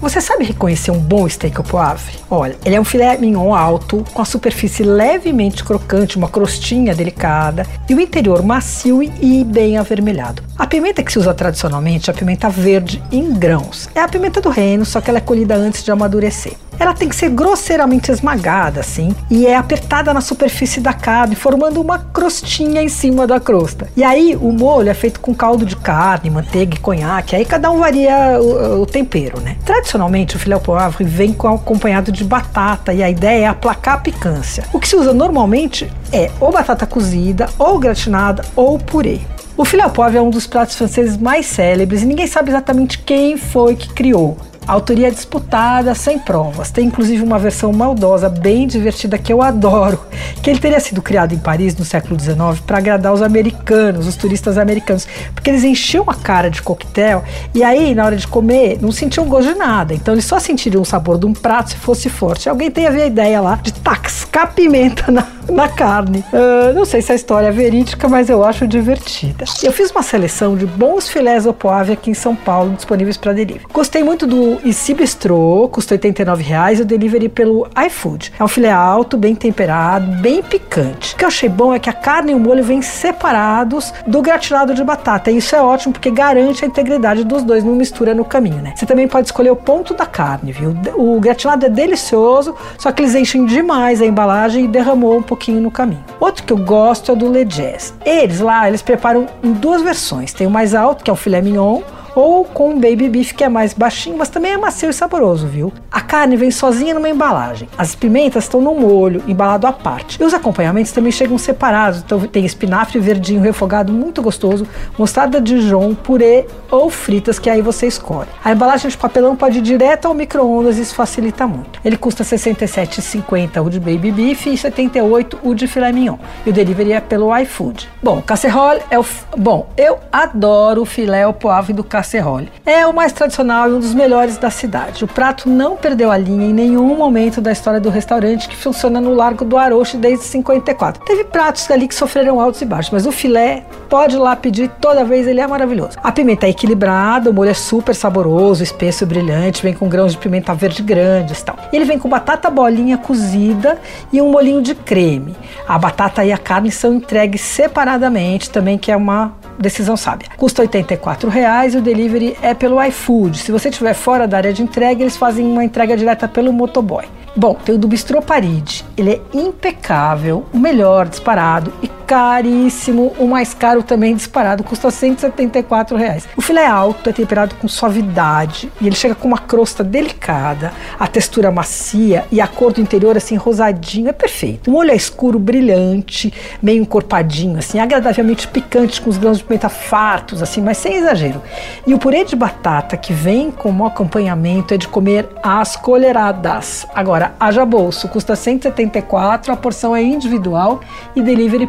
Você sabe reconhecer um bom steak au poivre? Olha, ele é um filé mignon alto, com a superfície levemente crocante, uma crostinha delicada e o interior macio e bem avermelhado. A pimenta que se usa tradicionalmente é a pimenta verde em grãos. É a pimenta do reino, só que ela é colhida antes de amadurecer ela tem que ser grosseiramente esmagada, assim, e é apertada na superfície da carne, formando uma crostinha em cima da crosta. E aí o molho é feito com caldo de carne, manteiga e conhaque, aí cada um varia o, o tempero, né? Tradicionalmente o filé au poivre vem com, acompanhado de batata e a ideia é aplacar a picância. O que se usa normalmente é ou batata cozida, ou gratinada, ou purê. O filé au poivre é um dos pratos franceses mais célebres e ninguém sabe exatamente quem foi que criou. Autoria disputada, sem provas. Tem inclusive uma versão maldosa, bem divertida, que eu adoro, que ele teria sido criado em Paris no século XIX para agradar os americanos, os turistas americanos, porque eles enchiam a cara de coquetel e aí, na hora de comer, não sentiam gosto de nada. Então eles só sentiriam o sabor de um prato se fosse forte. Alguém tem a ideia lá de tascar pimenta na, na carne. Uh, não sei se a história é verídica, mas eu acho divertida. Eu fiz uma seleção de bons filés ao aqui em São Paulo, disponíveis para delivery. Gostei muito do se bistrô, custa R$ reais, o delivery pelo iFood. É um filé alto, bem temperado, bem picante. O que eu achei bom é que a carne e o molho vêm separados do gratinado de batata. E isso é ótimo porque garante a integridade dos dois, não mistura no caminho, né? Você também pode escolher o ponto da carne, viu? O gratinado é delicioso, só que eles enchem demais a embalagem e derramou um pouquinho no caminho. Outro que eu gosto é o do Le Jazz. Eles lá, eles preparam em duas versões. Tem o mais alto, que é o filé mignon, ou com baby beef que é mais baixinho, mas também é macio e saboroso, viu? A carne vem sozinha numa embalagem. As pimentas estão no molho, embalado à parte. E os acompanhamentos também chegam separados. Então tem espinafre verdinho refogado muito gostoso, mostarda de Dijon, purê ou fritas que aí você escolhe. A embalagem de papelão pode ir direto ao micro-ondas isso facilita muito. Ele custa R$ 67,50 o de baby beef e R$ 78 o de filé mignon. E o delivery é pelo iFood. Bom, casserole é o bom, eu adoro o filé ao poivre do casserole casserole. É o mais tradicional e um dos melhores da cidade. O prato não perdeu a linha em nenhum momento da história do restaurante que funciona no Largo do Aroche desde 54. Teve pratos ali que sofreram altos e baixos, mas o filé pode lá pedir toda vez, ele é maravilhoso. A pimenta é equilibrada, o molho é super saboroso, espesso e brilhante, vem com grãos de pimenta verde grandes e tal. Ele vem com batata bolinha cozida e um molinho de creme. A batata e a carne são entregues separadamente, também que é uma decisão sábia. Custa R$ 84,00 e o delivery é pelo iFood. Se você estiver fora da área de entrega, eles fazem uma entrega direta pelo motoboy. Bom, tem o do Bistrô Paride. Ele é impecável, o melhor disparado e caríssimo. O mais caro também disparado, custa 174 reais. O filé alto é temperado com suavidade e ele chega com uma crosta delicada, a textura macia e a cor do interior assim rosadinho, é perfeito. O molho é escuro, brilhante, meio encorpadinho assim, agradavelmente picante com os grãos de pimenta fartos assim, mas sem exagero. E o purê de batata que vem como acompanhamento é de comer às colheradas. Agora, haja bolso, custa 174, a porção é individual e delivery